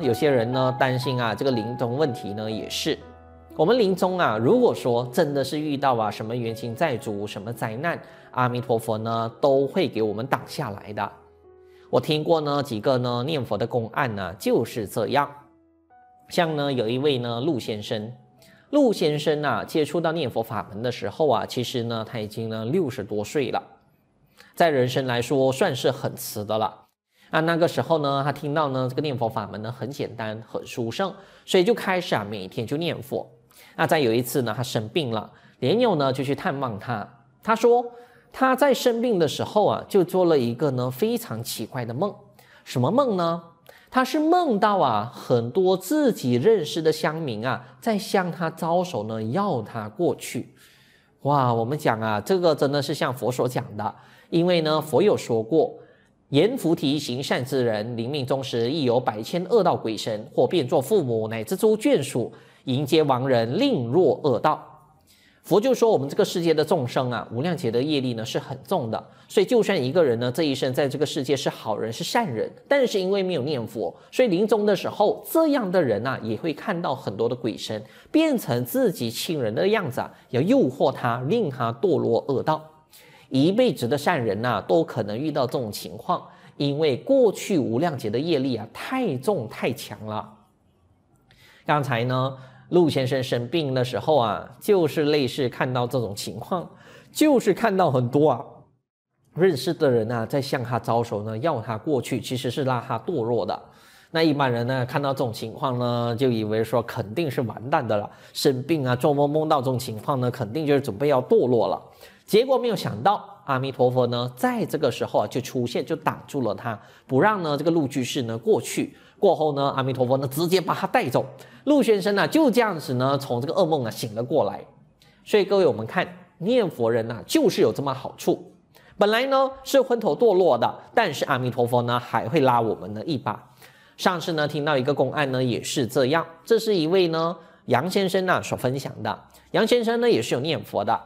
有些人呢担心啊，这个临终问题呢也是，我们临终啊，如果说真的是遇到啊什么冤亲债主、什么灾难，阿弥陀佛呢都会给我们挡下来的。我听过呢几个呢念佛的公案呢就是这样，像呢有一位呢陆先生，陆先生啊接触到念佛法门的时候啊，其实呢他已经呢六十多岁了，在人生来说算是很迟的了。那那个时候呢，他听到呢这个念佛法门呢很简单很殊胜，所以就开始啊每天就念佛。那再有一次呢，他生病了，莲友呢就去探望他。他说他在生病的时候啊，就做了一个呢非常奇怪的梦。什么梦呢？他是梦到啊很多自己认识的乡民啊在向他招手呢，要他过去。哇，我们讲啊，这个真的是像佛所讲的，因为呢佛有说过。言菩提行善之人，临命终时亦有百千恶道鬼神，或变作父母乃至诸眷属，迎接亡人，令若恶道。佛就说，我们这个世界的众生啊，无量劫的业力呢是很重的，所以就算一个人呢这一生在这个世界是好人是善人，但是因为没有念佛，所以临终的时候，这样的人啊也会看到很多的鬼神，变成自己亲人的样子啊，要诱惑他，令他堕落恶道。一辈子的善人呐、都可能遇到这种情况，因为过去无量劫的业力啊太重太强了。刚才呢，陆先生生病的时候啊，就是类似看到这种情况，就是看到很多啊认识的人啊在向他招手呢，要他过去，其实是让他堕落的。那一般人呢看到这种情况呢，就以为说肯定是完蛋的了，生病啊，做梦梦到这种情况呢，肯定就是准备要堕落了。结果没有想到，阿弥陀佛呢，在这个时候啊，就出现，就挡住了他，不让呢这个陆居士呢过去。过后呢，阿弥陀佛呢直接把他带走。陆先生呢就这样子呢从这个噩梦啊醒了过来。所以各位，我们看念佛人呐，就是有这么好处。本来呢是昏头堕落的，但是阿弥陀佛呢还会拉我们的一把。上次呢听到一个公案呢也是这样，这是一位呢杨先生呢所分享的。杨先生呢也是有念佛的。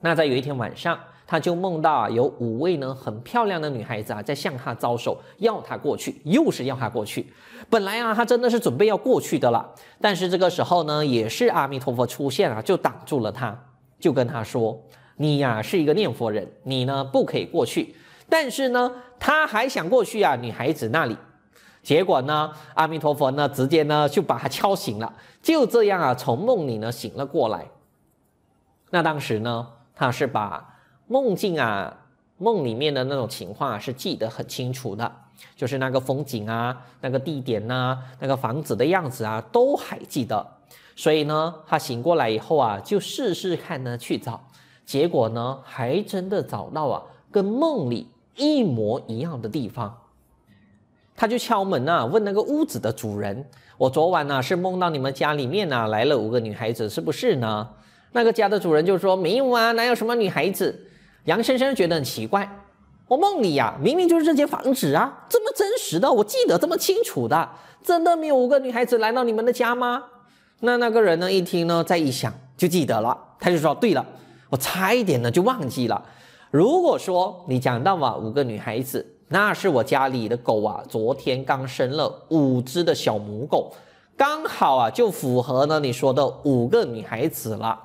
那在有一天晚上，他就梦到啊，有五位呢很漂亮的女孩子啊，在向他招手，要他过去，又是要他过去。本来啊，他真的是准备要过去的了，但是这个时候呢，也是阿弥陀佛出现啊，就挡住了他，就跟他说：“你呀是一个念佛人，你呢不可以过去。”但是呢，他还想过去啊，女孩子那里。结果呢，阿弥陀佛呢，直接呢就把他敲醒了，就这样啊，从梦里呢醒了过来。那当时呢。他是把梦境啊、梦里面的那种情况，是记得很清楚的，就是那个风景啊、那个地点呐、那个房子的样子啊，都还记得。所以呢，他醒过来以后啊，就试试看呢去找，结果呢，还真的找到啊，跟梦里一模一样的地方。他就敲门啊，问那个屋子的主人：“我昨晚呢是梦到你们家里面呢来了五个女孩子，是不是呢？”那个家的主人就说：“没有啊，哪有什么女孩子？”杨先生觉得很奇怪，我梦里呀，明明就是这间房子啊，这么真实的，我记得这么清楚的，真的没有五个女孩子来到你们的家吗？那那个人呢，一听呢，再一想，就记得了，他就说：“对了，我差一点呢就忘记了。如果说你讲到啊五个女孩子，那是我家里的狗啊，昨天刚生了五只的小母狗，刚好啊就符合呢你说的五个女孩子了。”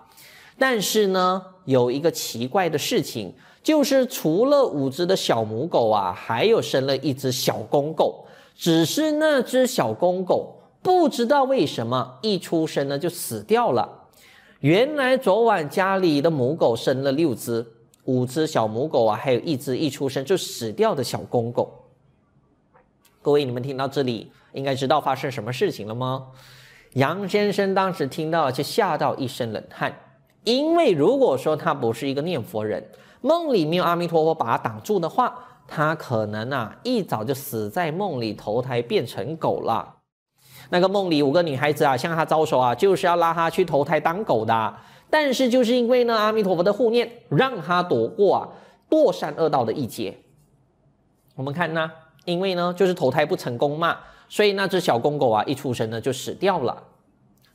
但是呢，有一个奇怪的事情，就是除了五只的小母狗啊，还有生了一只小公狗。只是那只小公狗不知道为什么一出生呢就死掉了。原来昨晚家里的母狗生了六只，五只小母狗啊，还有一只一出生就死掉的小公狗。各位，你们听到这里，应该知道发生什么事情了吗？杨先生当时听到就吓到一身冷汗。因为如果说他不是一个念佛人，梦里没有阿弥陀佛把他挡住的话，他可能啊一早就死在梦里投胎变成狗了。那个梦里五个女孩子啊向他招手啊，就是要拉他去投胎当狗的。但是就是因为呢阿弥陀佛的护念，让他躲过啊堕三恶道的一劫。我们看呢，因为呢就是投胎不成功嘛，所以那只小公狗啊一出生呢就死掉了。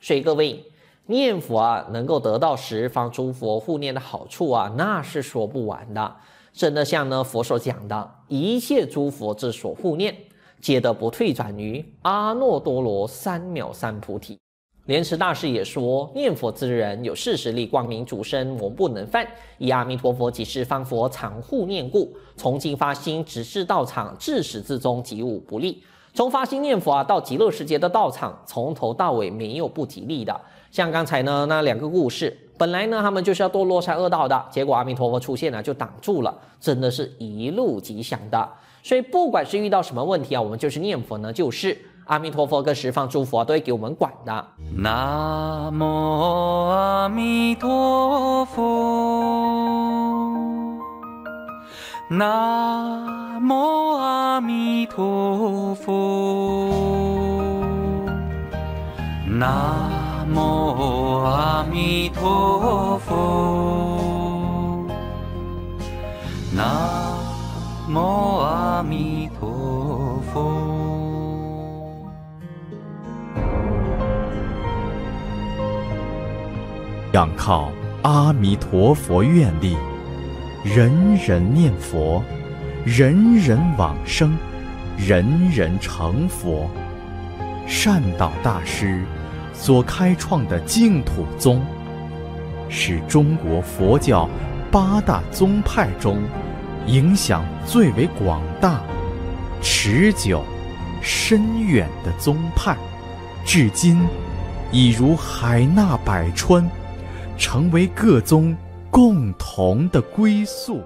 所以各位。念佛啊，能够得到十方诸佛护念的好处啊，那是说不完的。真的像呢佛所讲的，一切诸佛之所护念，皆得不退转于阿耨多罗三藐三菩提。莲池大师也说：念佛之人有四十力，光明主身，魔不能犯。以阿弥陀佛即是方佛，常护念故，从今发心，直至道场，至始至终，即无不利。从发心念佛啊，到极乐世界的道场，从头到尾没有不吉利的。像刚才呢那两个故事，本来呢他们就是要堕落在恶道的，结果阿弥陀佛出现了就挡住了，真的是一路吉祥的。所以不管是遇到什么问题啊，我们就是念佛呢，就是。阿弥陀佛跟十方诸佛都会给我们管的。南无阿弥陀佛，南无阿弥陀佛，南无阿弥陀佛，南无阿弥陀佛。仰靠阿弥陀佛愿力，人人念佛，人人往生，人人成佛。善导大师所开创的净土宗，是中国佛教八大宗派中影响最为广大、持久、深远的宗派，至今已如海纳百川。成为各宗共同的归宿。